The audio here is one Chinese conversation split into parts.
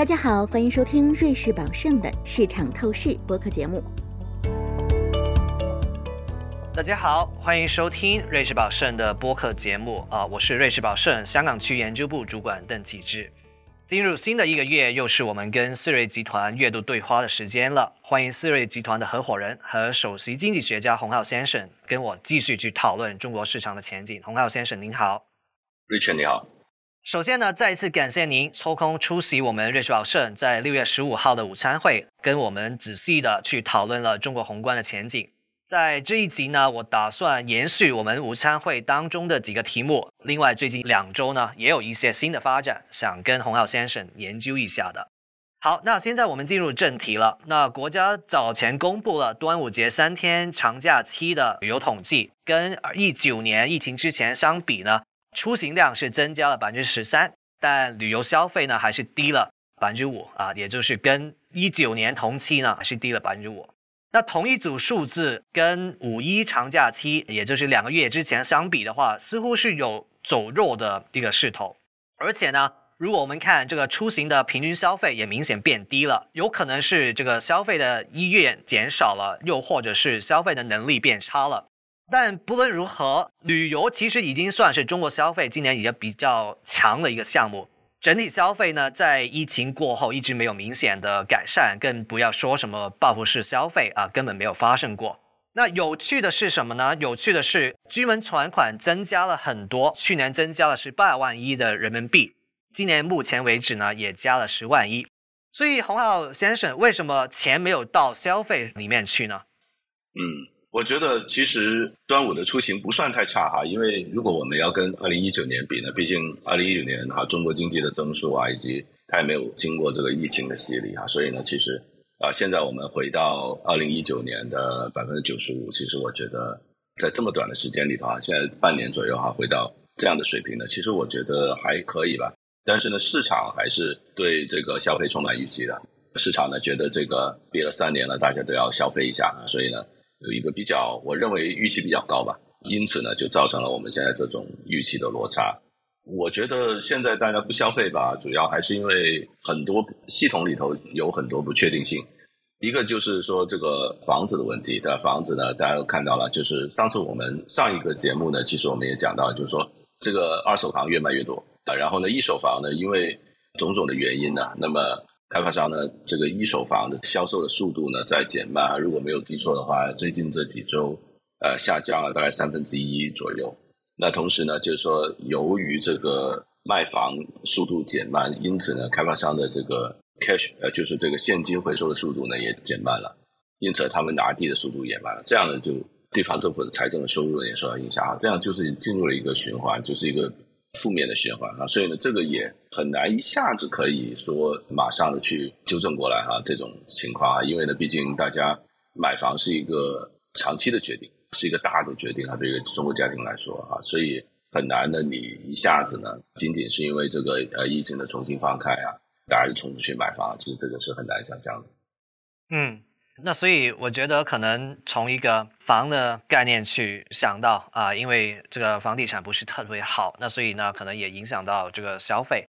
大家好，欢迎收听瑞士宝盛的市场透视播客节目。大家好，欢迎收听瑞士宝盛的播客节目啊，我是瑞士宝盛香港区研究部主管邓启志。进入新的一个月，又是我们跟思瑞集团月度对话的时间了。欢迎思瑞集团的合伙人和首席经济学家洪浩先生跟我继续去讨论中国市场的前景。洪浩先生您好，Richard 你好。首先呢，再一次感谢您抽空出席我们瑞士宝盛在六月十五号的午餐会，跟我们仔细的去讨论了中国宏观的前景。在这一集呢，我打算延续我们午餐会当中的几个题目。另外，最近两周呢，也有一些新的发展，想跟洪浩先生研究一下的。好，那现在我们进入正题了。那国家早前公布了端午节三天长假期的旅游统计，跟一九年疫情之前相比呢？出行量是增加了百分之十三，但旅游消费呢还是低了百分之五啊，也就是跟一九年同期呢是低了百分之五。那同一组数字跟五一长假期，也就是两个月之前相比的话，似乎是有走弱的一个势头。而且呢，如果我们看这个出行的平均消费也明显变低了，有可能是这个消费的意愿减少了，又或者是消费的能力变差了。但不论如何，旅游其实已经算是中国消费今年已经比较强的一个项目。整体消费呢，在疫情过后一直没有明显的改善，更不要说什么报复式消费啊，根本没有发生过。那有趣的是什么呢？有趣的是，居民存款增加了很多，去年增加了十八万亿的人民币，今年目前为止呢，也加了十万亿。所以，洪浩先生，为什么钱没有到消费里面去呢？嗯。我觉得其实端午的出行不算太差哈，因为如果我们要跟二零一九年比呢，毕竟二零一九年哈中国经济的增速啊，以及它也没有经过这个疫情的洗礼啊，所以呢，其实啊，现在我们回到二零一九年的百分之九十五，其实我觉得在这么短的时间里头啊，现在半年左右哈，回到这样的水平呢，其实我觉得还可以吧。但是呢，市场还是对这个消费充满预期的，市场呢觉得这个憋了三年了，大家都要消费一下，所以呢。有一个比较，我认为预期比较高吧，因此呢，就造成了我们现在这种预期的落差。我觉得现在大家不消费吧，主要还是因为很多系统里头有很多不确定性。一个就是说这个房子的问题，的？房子呢，大家都看到了，就是上次我们上一个节目呢，其实我们也讲到，就是说这个二手房越卖越多啊，然后呢，一手房呢，因为种种的原因呢，那么。开发商呢，这个一手房的销售的速度呢在减慢。如果没有记错的话，最近这几周，呃，下降了大概三分之一左右。那同时呢，就是说，由于这个卖房速度减慢，因此呢，开发商的这个 cash，呃，就是这个现金回收的速度呢也减慢了，因此他们拿地的速度也慢了。这样呢，就地方政府的财政的收入也受到影响啊。这样就是进入了一个循环，就是一个。负面的循环啊，所以呢，这个也很难一下子可以说马上的去纠正过来哈，这种情况啊，因为呢，毕竟大家买房是一个长期的决定，是一个大的决定啊，对于中国家庭来说啊，所以很难的，你一下子呢，仅仅是因为这个呃疫情的重新放开啊，大家就冲出去买房，其实这个是很难想象的。嗯。那所以我觉得可能从一个房的概念去想到啊，因为这个房地产不是特别好，那所以呢可能也影响到这个消费。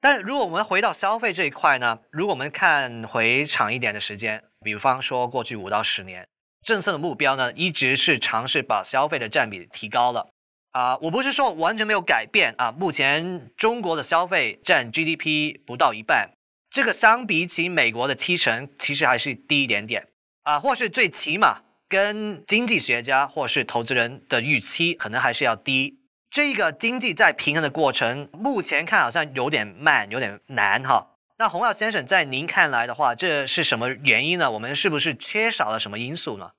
但如果我们回到消费这一块呢，如果我们看回长一点的时间，比方说过去五到十年，政策的目标呢一直是尝试把消费的占比提高了啊。我不是说完全没有改变啊，目前中国的消费占 GDP 不到一半，这个相比起美国的七成，其实还是低一点点。啊，或是最起码跟经济学家或是投资人的预期可能还是要低。这个经济在平衡的过程，目前看好像有点慢，有点难哈。那洪耀先生在您看来的话，这是什么原因呢？我们是不是缺少了什么因素呢？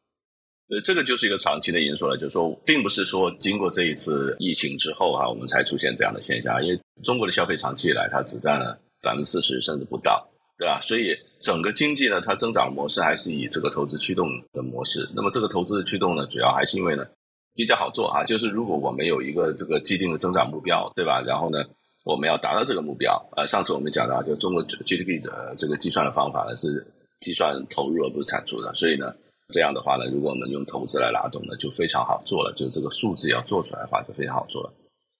呃，这个就是一个长期的因素了，就是说，并不是说经过这一次疫情之后哈，我们才出现这样的现象。因为中国的消费长期以来，它只占了百分之四十甚至不到，对吧？所以。整个经济呢，它增长模式还是以这个投资驱动的模式。那么这个投资的驱动呢，主要还是因为呢比较好做啊。就是如果我们有一个这个既定的增长目标，对吧？然后呢，我们要达到这个目标。呃，上次我们讲到，就中国 GDP 的这个计算的方法呢是计算投入而不是产出的。所以呢，这样的话呢，如果我们用投资来拉动呢，就非常好做了。就这个数字要做出来的话，就非常好做了。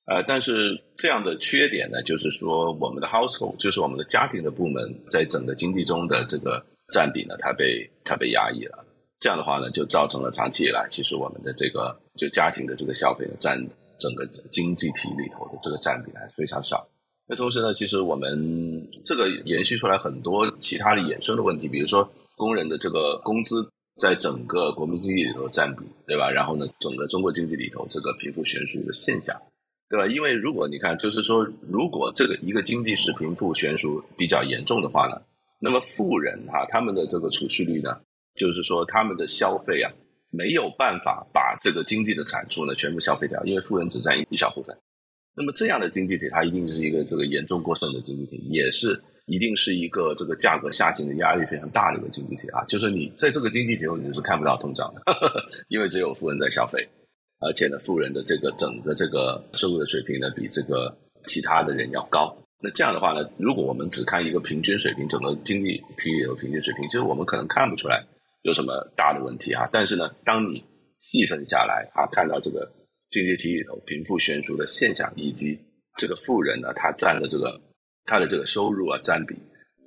呃，但是这样的缺点呢，就是说我们的 household，就是我们的家庭的部门，在整个经济中的这个占比呢，它被它被压抑了。这样的话呢，就造成了长期以来，其实我们的这个就家庭的这个消费呢，占整个经济体里头的这个占比还非常少。那同时呢，其实我们这个延续出来很多其他的衍生的问题，比如说工人的这个工资在整个国民经济里头占比，对吧？然后呢，整个中国经济里头这个贫富悬殊的现象，对吧？因为如果你看，就是说，如果这个一个经济是贫富悬殊比较严重的话呢，那么富人哈他们的这个储蓄率呢？就是说，他们的消费啊，没有办法把这个经济的产出呢全部消费掉，因为富人只占一小部分。那么这样的经济体，它一定是一个这个严重过剩的经济体，也是一定是一个这个价格下行的压力非常大的一个经济体啊。就是你在这个经济体中，你是看不到通胀的，因为只有富人在消费，而且呢，富人的这个整个这个收入的水平呢，比这个其他的人要高。那这样的话呢，如果我们只看一个平均水平，整个经济体里的平均水平，其实我们可能看不出来。有什么大的问题啊？但是呢，当你细分下来啊，看到这个经济体里头贫富悬殊的现象，以及这个富人呢，他占的这个他的这个收入啊占比，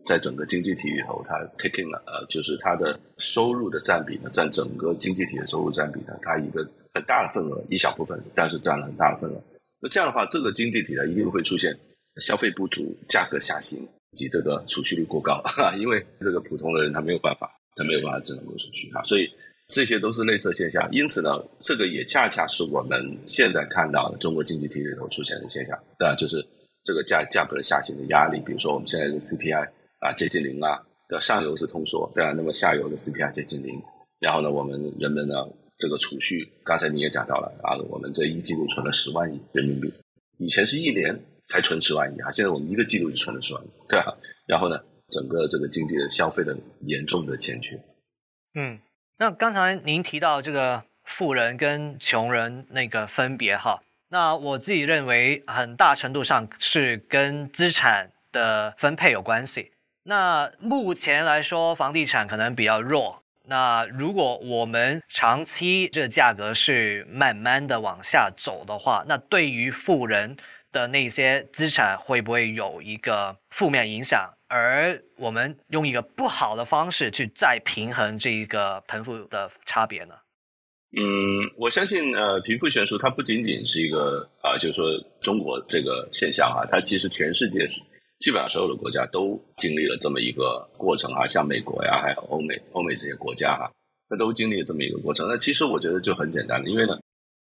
在整个经济体里头，他 taking 了呃，就是他的收入的占比呢，占整个经济体的收入占比呢，他一个很大的份额，一小部分，但是占了很大的份额。那这样的话，这个经济体呢，一定会出现消费不足、价格下行及这个储蓄率过高，因为这个普通的人他没有办法。他没有办法只能够储蓄啊，所以这些都是类似现象。因此呢，这个也恰恰是我们现在看到的中国经济体里头出现的现象，对吧？就是这个价价格的下行的压力。比如说我们现在的 CPI 啊接近零啊，的上游是通缩，对吧？那么下游的 CPI 接近零，然后呢，我们人们呢这个储蓄，刚才你也讲到了啊，我们这一季度存了十万亿人民币，以前是一年才存十万亿啊，现在我们一个季度就存了十万亿，对吧？然后呢？整个这个经济的消费的严重的欠缺。嗯，那刚才您提到这个富人跟穷人那个分别哈，那我自己认为很大程度上是跟资产的分配有关系。那目前来说，房地产可能比较弱。那如果我们长期这个价格是慢慢的往下走的话，那对于富人的那些资产会不会有一个负面影响？而我们用一个不好的方式去再平衡这一个贫富的差别呢？嗯，我相信呃，贫富悬殊它不仅仅是一个啊，就是说中国这个现象啊，它其实全世界是基本上所有的国家都经历了这么一个过程啊，像美国呀，还有欧美欧美这些国家哈，那都经历了这么一个过程。那其实我觉得就很简单的，因为呢，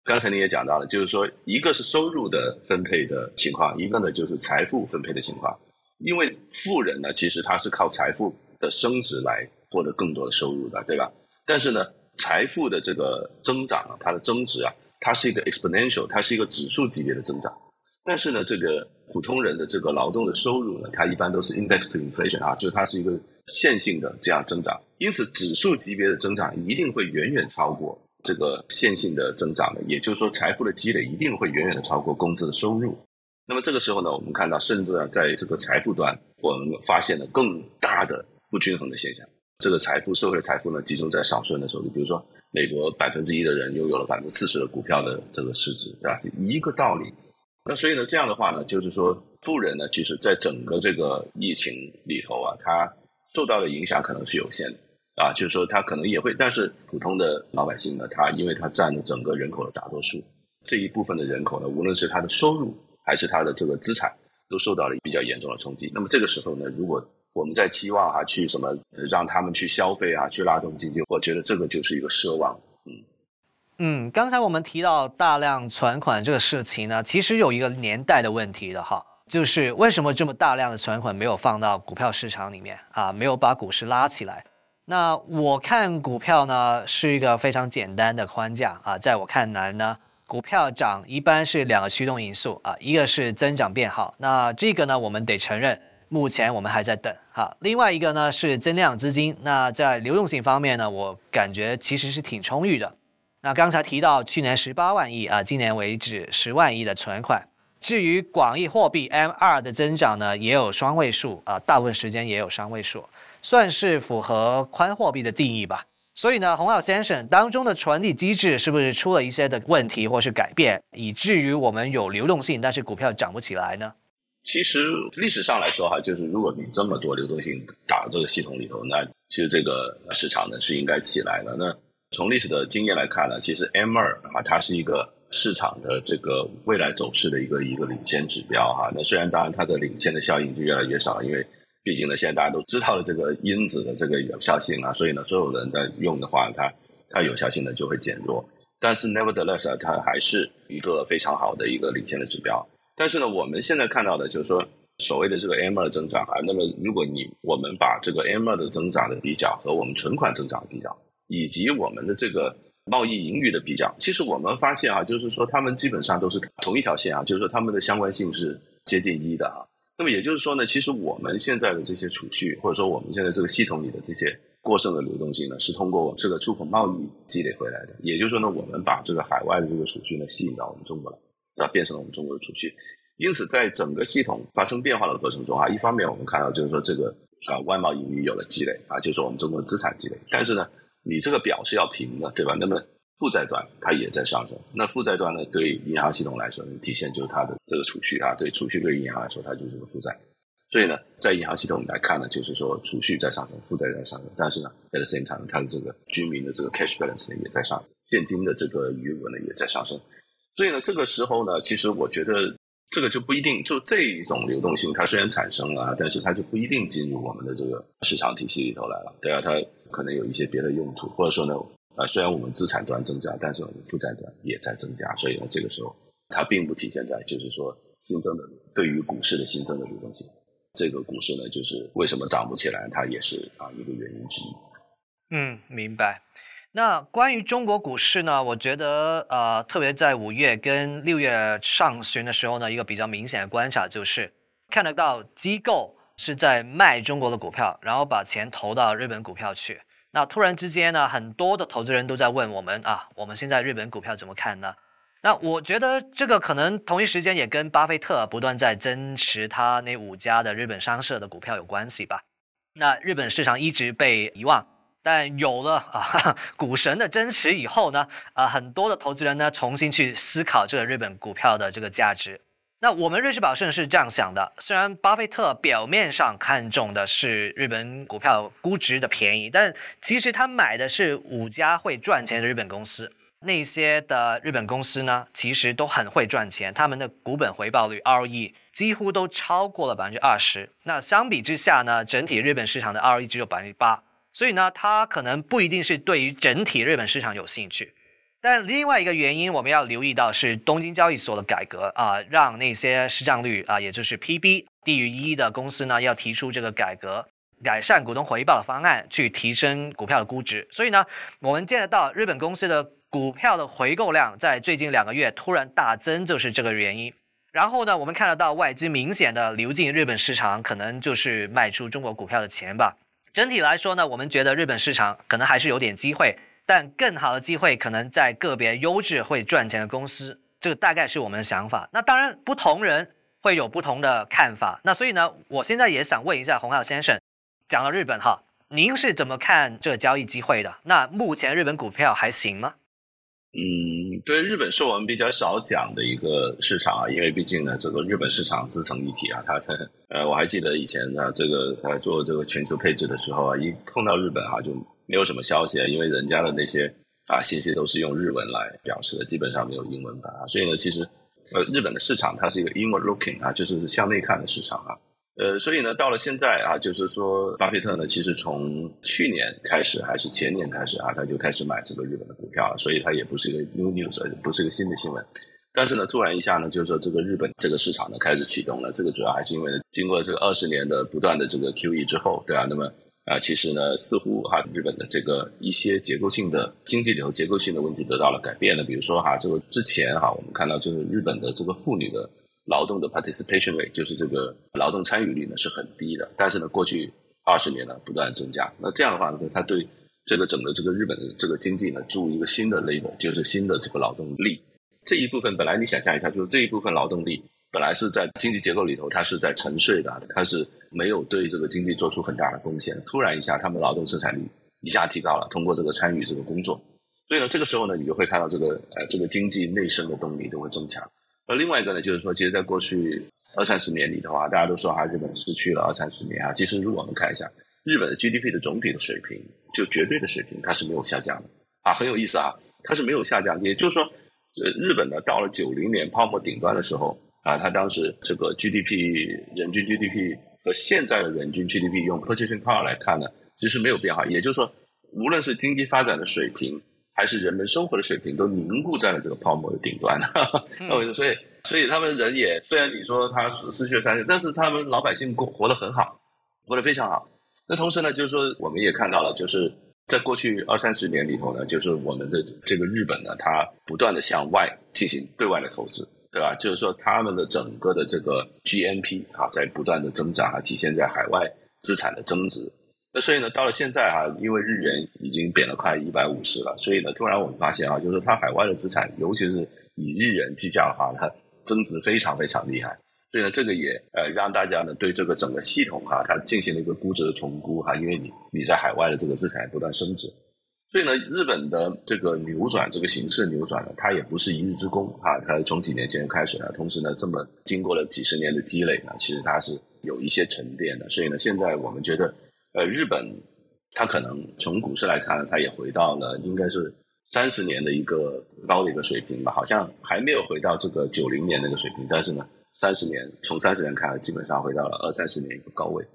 刚才你也讲到了，就是说一个是收入的分配的情况，一个呢就是财富分配的情况。因为富人呢，其实他是靠财富的升值来获得更多的收入的，对吧？但是呢，财富的这个增长啊，它的增值啊，它是一个 exponential，它是一个指数级别的增长。但是呢，这个普通人的这个劳动的收入呢，它一般都是 index to inflation 啊，就是它是一个线性的这样增长。因此，指数级别的增长一定会远远超过这个线性的增长的，也就是说，财富的积累一定会远远的超过工资的收入。那么这个时候呢，我们看到，甚至啊，在这个财富端，我们发现了更大的不均衡的现象。这个财富，社会的财富呢，集中在少数人的手里。比如说，美国百分之一的人拥有了百分之四十的股票的这个市值，对吧？一个道理。那所以呢，这样的话呢，就是说，富人呢，其实在整个这个疫情里头啊，他受到的影响可能是有限的啊，就是说，他可能也会，但是普通的老百姓呢，他因为他占了整个人口的大多数，这一部分的人口呢，无论是他的收入。还是他的这个资产都受到了比较严重的冲击。那么这个时候呢，如果我们在期望啊，去什么让他们去消费啊，去拉动经济，我觉得这个就是一个奢望。嗯，刚才我们提到大量存款这个事情呢，其实有一个年代的问题的哈，就是为什么这么大量的存款没有放到股票市场里面啊，没有把股市拉起来？那我看股票呢是一个非常简单的框架啊，在我看来呢。股票涨一般是两个驱动因素啊，一个是增长变好，那这个呢我们得承认，目前我们还在等哈。另外一个呢是增量资金，那在流动性方面呢，我感觉其实是挺充裕的。那刚才提到去年十八万亿啊，今年为止十万亿的存款。至于广义货币 M 二的增长呢，也有双位数啊，大部分时间也有双位数，算是符合宽货币的定义吧。所以呢，洪浩先生当中的传递机制是不是出了一些的问题或是改变，以至于我们有流动性，但是股票涨不起来呢？其实历史上来说哈，就是如果你这么多流动性打到这个系统里头，那其实这个市场呢是应该起来的。那从历史的经验来看呢，其实 M 二啊，它是一个市场的这个未来走势的一个一个领先指标哈。那虽然当然它的领先的效应就越来越少，因为。毕竟呢，现在大家都知道了这个因子的这个有效性啊，所以呢，所有人在用的话，它它有效性呢就会减弱。但是 nevertheless，啊它还是一个非常好的一个领先的指标。但是呢，我们现在看到的就是说，所谓的这个 M 二增长啊，那么如果你我们把这个 M 二的增长的比较和我们存款增长的比较，以及我们的这个贸易盈余的比较，其实我们发现啊，就是说他们基本上都是同一条线啊，就是说他们的相关性是接近一的啊。那么也就是说呢，其实我们现在的这些储蓄，或者说我们现在这个系统里的这些过剩的流动性呢，是通过这个出口贸易积累回来的。也就是说呢，我们把这个海外的这个储蓄呢吸引到我们中国来，啊，变成了我们中国的储蓄。因此，在整个系统发生变化的过程中啊，一方面我们看到就是说这个啊外贸盈余有了积累啊，就是我们中国的资产积累。但是呢，你这个表是要平的，对吧？那么负债端它也在上升，那负债端呢，对银行系统来说，体现就是它的这个储蓄啊，对储蓄对于银行来说，它就是个负债。所以呢，在银行系统来看呢，就是说储蓄在上升，负债在上升，但是呢，at the same time，它的这个居民的这个 cash balance 呢也在上，现金的这个余额呢也在上升。所以呢，这个时候呢，其实我觉得这个就不一定，就这一种流动性，它虽然产生了，但是它就不一定进入我们的这个市场体系里头来了。对啊，它可能有一些别的用途，或者说呢。啊，虽然我们资产端增加，但是我们负债端也在增加，所以呢，这个时候它并不体现在就是说新增的对于股市的新增的流动性。这个股市呢，就是为什么涨不起来，它也是啊一个原因之一。嗯，明白。那关于中国股市呢，我觉得呃，特别在五月跟六月上旬的时候呢，一个比较明显的观察就是看得到机构是在卖中国的股票，然后把钱投到日本股票去。那突然之间呢，很多的投资人都在问我们啊，我们现在日本股票怎么看呢？那我觉得这个可能同一时间也跟巴菲特不断在增持他那五家的日本商社的股票有关系吧。那日本市场一直被遗忘，但有了啊 股神的增持以后呢，啊很多的投资人呢重新去思考这个日本股票的这个价值。那我们瑞士宝盛是这样想的：虽然巴菲特表面上看中的是日本股票估值的便宜，但其实他买的是五家会赚钱的日本公司。那些的日本公司呢，其实都很会赚钱，他们的股本回报率 ROE 几乎都超过了百分之二十。那相比之下呢，整体日本市场的 ROE 只有百分之八，所以呢，他可能不一定是对于整体日本市场有兴趣。但另外一个原因，我们要留意到是东京交易所的改革啊，让那些市账率啊，也就是 PB 低于一的公司呢，要提出这个改革、改善股东回报的方案，去提升股票的估值。所以呢，我们见得到日本公司的股票的回购量在最近两个月突然大增，就是这个原因。然后呢，我们看得到外资明显的流进日本市场，可能就是卖出中国股票的钱吧。整体来说呢，我们觉得日本市场可能还是有点机会。但更好的机会可能在个别优质会赚钱的公司，这个大概是我们的想法。那当然，不同人会有不同的看法。那所以呢，我现在也想问一下洪浩先生，讲到日本哈，您是怎么看这个交易机会的？那目前日本股票还行吗？嗯，对，日本是我们比较少讲的一个市场啊，因为毕竟呢，这个日本市场自成一体啊。它 呃，我还记得以前呢，这个呃做这个全球配置的时候啊，一碰到日本哈就。没有什么消息啊，因为人家的那些啊信息都是用日文来表示的，基本上没有英文版啊。所以呢，其实呃日本的市场它是一个 inward looking 啊，就是向内看的市场啊。呃，所以呢，到了现在啊，就是说巴菲特呢，其实从去年开始还是前年开始啊，他就开始买这个日本的股票了，所以它也不是一个 new news，不是一个新的新闻。但是呢，突然一下呢，就是说这个日本这个市场呢开始启动了，这个主要还是因为呢，经过这个二十年的不断的这个 QE 之后，对啊，那么。啊，其实呢，似乎哈，日本的这个一些结构性的经济里头结构性的问题得到了改变了。比如说哈，这个之前哈，我们看到就是日本的这个妇女的劳动的 participation rate，就是这个劳动参与率呢是很低的。但是呢，过去二十年呢不断增加。那这样的话呢，它对这个整个这个日本的这个经济呢注入一个新的 labor，就是新的这个劳动力。这一部分本来你想象一下，就是这一部分劳动力。本来是在经济结构里头，它是在沉睡的，它是没有对这个经济做出很大的贡献。突然一下，他们劳动生产力一下提高了，通过这个参与这个工作，所以呢，这个时候呢，你就会看到这个呃这个经济内生的动力就会增强。而另外一个呢，就是说，其实在过去二三十年里头啊，大家都说哈，日本失去了二三十年啊，其实如果我们看一下日本的 GDP 的总体的水平，就绝对的水平，它是没有下降的啊，很有意思啊，它是没有下降，也就是说，呃，日本呢到了九零年泡沫顶端的时候啊，它当时这个 GDP 人均 GDP 和现在的人均 GDP 用 purchasing power 来看呢。其实没有变化，也就是说，无论是经济发展的水平，还是人们生活的水平，都凝固在了这个泡沫的顶端。所以，所以他们人也虽然你说他失失去了三十，但是他们老百姓过活得很好，活得非常好。那同时呢，就是说我们也看到了，就是在过去二三十年里头呢，就是我们的这个日本呢，它不断的向外进行对外的投资，对吧？就是说他们的整个的这个 GNP 啊，在不断的增长啊，体现在海外资产的增值。那所以呢，到了现在哈，因为日元已经贬了快一百五十了，所以呢，突然我们发现啊，就是它海外的资产，尤其是以日元计价的话，它增值非常非常厉害。所以呢，这个也呃让大家呢对这个整个系统哈，它进行了一个估值的重估哈，因为你你在海外的这个资产不断升值，所以呢，日本的这个扭转这个形势扭转呢，它也不是一日之功啊，它从几年前开始呢，同时呢，这么经过了几十年的积累呢，其实它是有一些沉淀的。所以呢，现在我们觉得。呃，日本它可能从股市来看，它也回到了应该是三十年的一个高的一个水平吧，好像还没有回到这个九零年那个水平，但是呢，三十年从三十年看，基本上回到了二三十年一个高位。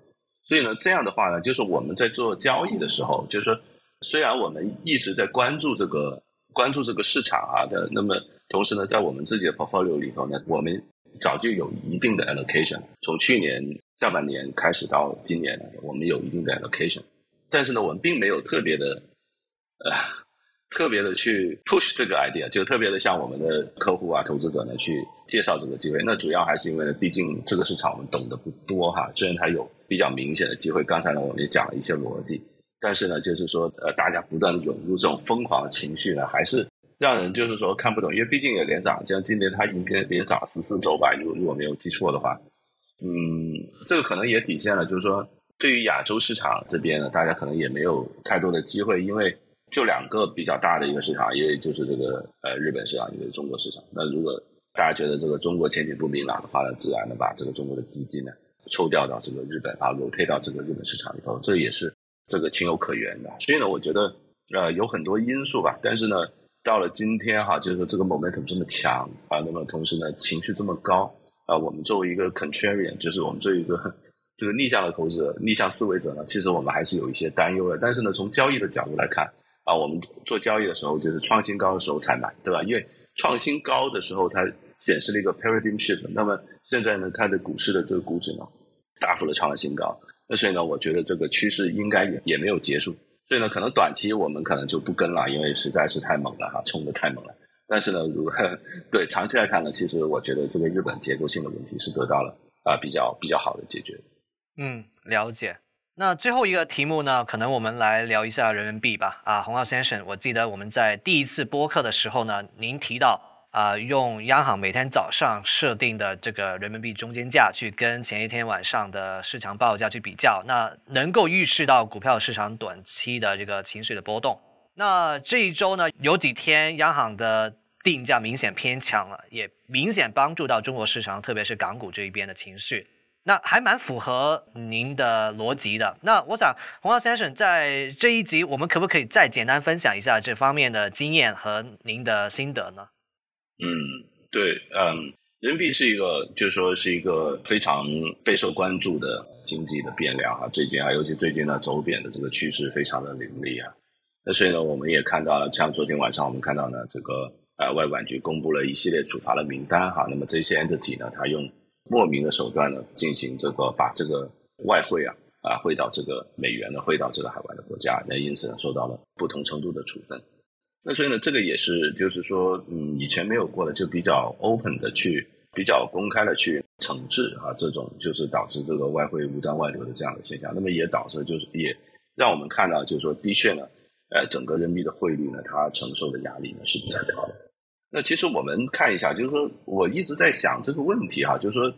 所以呢，这样的话呢，就是我们在做交易的时候，就是说，虽然我们一直在关注这个关注这个市场啊的，那么同时呢，在我们自己的 portfolio 里头呢，我们早就有一定的 allocation，从去年。下半年开始到今年，我们有一定的 allocation，但是呢，我们并没有特别的，呃，特别的去 push 这个 idea，就特别的向我们的客户啊、投资者呢去介绍这个机会。那主要还是因为呢，毕竟这个市场我们懂得不多哈。虽然它有比较明显的机会，刚才呢我们也讲了一些逻辑，但是呢，就是说呃，大家不断的涌入这种疯狂的情绪呢，还是让人就是说看不懂。因为毕竟也连涨，像今年它已经连涨十四周吧，如如果没有记错的话。嗯，这个可能也体现了，就是说，对于亚洲市场这边呢，大家可能也没有太多的机会，因为就两个比较大的一个市场，一个就是这个呃日本市场，一个中国市场。那如果大家觉得这个中国前景不明朗的话呢，自然的把这个中国的资金呢抽调到这个日本啊，流退到这个日本市场里头，这也是这个情有可原的。所以呢，我觉得呃有很多因素吧，但是呢，到了今天哈，就是说这个 momentum 这么强啊，那么同时呢，情绪这么高。啊，我们作为一个 contrarian，就是我们作为一个 这个逆向的投资者、逆向思维者呢，其实我们还是有一些担忧的。但是呢，从交易的角度来看，啊，我们做交易的时候就是创新高的时候才买，对吧？因为创新高的时候它显示了一个 paradigm shift。那么现在呢，它的股市的这个估值呢，大幅的创了新高。所以呢，我觉得这个趋势应该也也没有结束。所以呢，可能短期我们可能就不跟了，因为实在是太猛了哈，冲的太猛了。但是呢，如果对长期来看呢，其实我觉得这个日本结构性的问题是得到了啊比较比较好的解决。嗯，了解。那最后一个题目呢，可能我们来聊一下人民币吧。啊，洪浩先生，我记得我们在第一次播客的时候呢，您提到啊，用央行每天早上设定的这个人民币中间价去跟前一天晚上的市场报价去比较，那能够预示到股票市场短期的这个情绪的波动。那这一周呢，有几天央行的定价明显偏强了，也明显帮助到中国市场，特别是港股这一边的情绪。那还蛮符合您的逻辑的。那我想，洪浩先生在这一集，我们可不可以再简单分享一下这方面的经验和您的心得呢？嗯，对，嗯，人民币是一个，就是说是一个非常备受关注的经济的变量啊。最近啊，尤其最近呢，走贬的这个趋势非常的凌厉啊。那所以呢，我们也看到了，像昨天晚上我们看到呢，这个呃外管局公布了一系列处罚的名单哈。那么这些 entity 呢，它用莫名的手段呢，进行这个把这个外汇啊啊汇到这个美元呢汇到这个海外的国家，那因此呢受到了不同程度的处分。那所以呢，这个也是就是说，嗯，以前没有过的，就比较 open 的去比较公开的去惩治啊，这种就是导致这个外汇无端外流的这样的现象。那么也导致就是也让我们看到，就是说的确呢。呃，整个人民币的汇率呢，它承受的压力呢是比较高的。那其实我们看一下，就是说我一直在想这个问题哈，就是说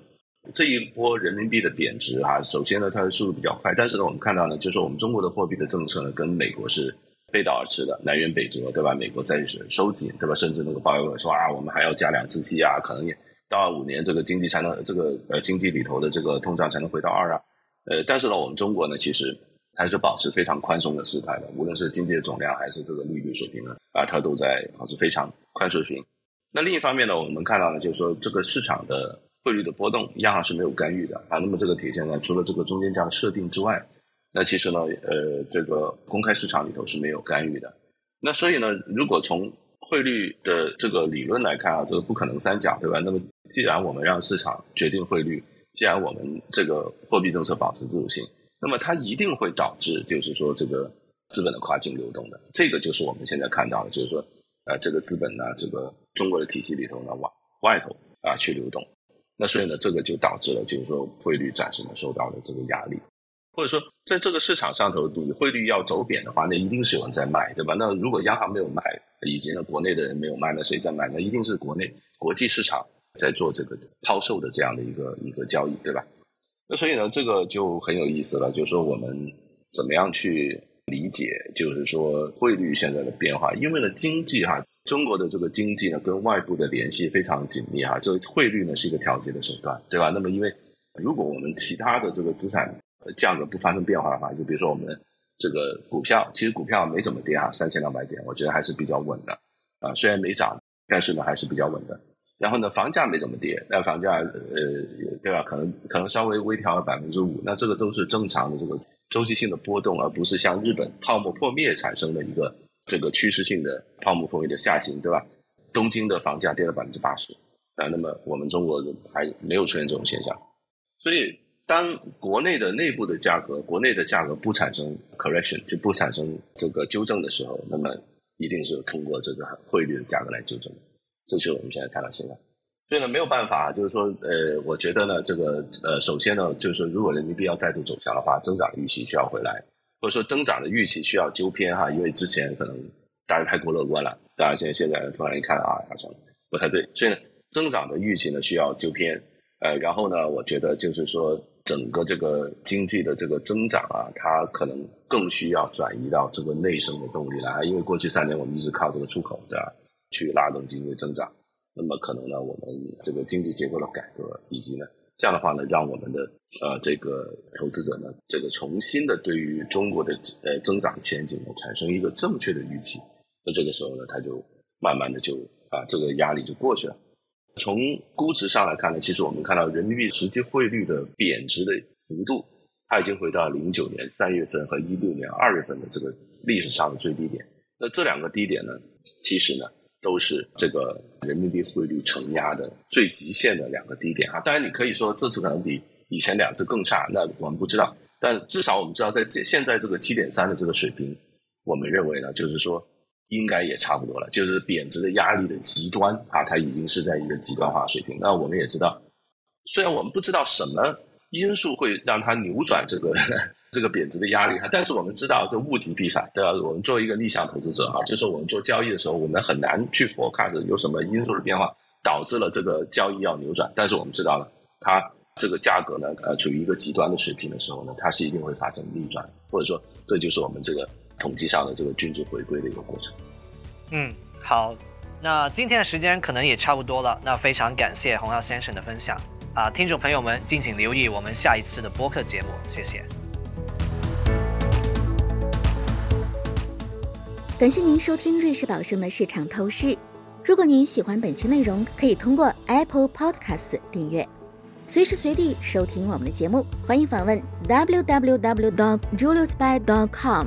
这一波人民币的贬值哈，首先呢，它的速度比较快，但是呢，我们看到呢，就是说我们中国的货币的政策呢，跟美国是背道而驰的，南辕北辙，对吧？美国在收紧，对吧？甚至那个鲍威尔说啊，我们还要加两次息啊，可能也到五年这个经济才能这个呃经济里头的这个通胀才能回到二啊。呃，但是呢，我们中国呢，其实还是保持非常宽松的姿态的，无论是经济的总量还是这个利率水平呢，啊，它都在保持非常宽水平。那另一方面呢，我们看到呢，就是说这个市场的汇率的波动，央行是没有干预的啊。那么这个体现呢，除了这个中间价的设定之外，那其实呢，呃，这个公开市场里头是没有干预的。那所以呢，如果从汇率的这个理论来看啊，这个不可能三角，对吧？那么既然我们让市场决定汇率。既然我们这个货币政策保持自主性，那么它一定会导致，就是说这个资本的跨境流动的，这个就是我们现在看到的，就是说，呃，这个资本呢，这个中国的体系里头呢，往外头啊去流动，那所以呢，这个就导致了，就是说汇率暂时呢受到了这个压力，或者说在这个市场上头，你汇率要走贬的话，那一定是有人在卖，对吧？那如果央行没有卖，以及呢国内的人没有卖，那谁在卖？那一定是国内国际市场。在做这个抛售的这样的一个一个交易，对吧？那所以呢，这个就很有意思了，就是说我们怎么样去理解，就是说汇率现在的变化？因为呢，经济哈，中国的这个经济呢，跟外部的联系非常紧密哈，这汇率呢是一个调节的手段，对吧？那么因为如果我们其他的这个资产价格不发生变化的话，就比如说我们这个股票，其实股票没怎么跌哈，三千两百点，我觉得还是比较稳的啊，虽然没涨，但是呢还是比较稳的。然后呢，房价没怎么跌，那房价呃，对吧？可能可能稍微微调了百分之五，那这个都是正常的这个周期性的波动，而不是像日本泡沫破灭产生的一个这个趋势性的泡沫破灭的下行，对吧？东京的房价跌了百分之八十，啊，那么我们中国还没有出现这种现象，所以当国内的内部的价格，国内的价格不产生 correction 就不产生这个纠正的时候，那么一定是通过这个汇率的价格来纠正。这就是我们现在看到现在，所以呢没有办法，就是说，呃，我觉得呢，这个呃，首先呢，就是说如果人民币要再度走强的话，增长的预期需要回来，或者说增长的预期需要纠偏哈，因为之前可能大家太过乐观了，当然现在现在突然一看啊，好像不太对，所以呢，增长的预期呢需要纠偏，呃，然后呢，我觉得就是说，整个这个经济的这个增长啊，它可能更需要转移到这个内生的动力来，因为过去三年我们一直靠这个出口，对吧？去拉动经济增长，那么可能呢，我们这个经济结构的改革，以及呢，这样的话呢，让我们的呃这个投资者呢，这个重新的对于中国的呃增长前景呢，产生一个正确的预期，那这个时候呢，它就慢慢的就啊这个压力就过去了。从估值上来看呢，其实我们看到人民币实际汇率的贬值的幅度，它已经回到零九年三月份和一六年二月份的这个历史上的最低点。那这两个低点呢，其实呢。都是这个人民币汇率承压的最极限的两个低点啊！当然，你可以说这次可能比以前两次更差，那我们不知道。但至少我们知道，在现在这个七点三的这个水平，我们认为呢，就是说应该也差不多了。就是贬值的压力的极端啊，它已经是在一个极端化水平。那我们也知道，虽然我们不知道什么因素会让它扭转这个。这个贬值的压力哈，但是我们知道这物极必反，对吧？我们作为一个逆向投资者哈，就是我们做交易的时候，我们很难去 forecast 有什么因素的变化导致了这个交易要扭转。但是我们知道了，它这个价格呢，呃，处于一个极端的水平的时候呢，它是一定会发生逆转，或者说这就是我们这个统计上的这个均值回归的一个过程。嗯，好，那今天的时间可能也差不多了，那非常感谢洪耀先生的分享啊，听众朋友们敬请留意我们下一次的播客节目，谢谢。感谢您收听瑞士宝盛的市场透视。如果您喜欢本期内容，可以通过 Apple Podcasts 订阅，随时随地收听我们的节目。欢迎访问 www.juliusby.com，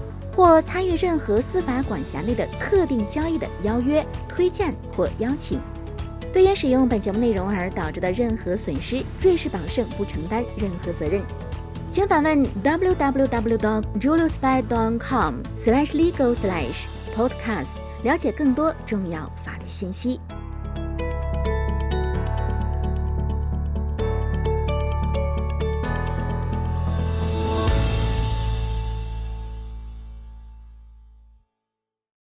或参与任何司法管辖内的特定交易的邀约、推荐或邀请。对因使用本节目内容而导致的任何损失，瑞士宝盛不承担任何责任。请访问 www.juliusby.com/legal/podcast，了解更多重要法律信息。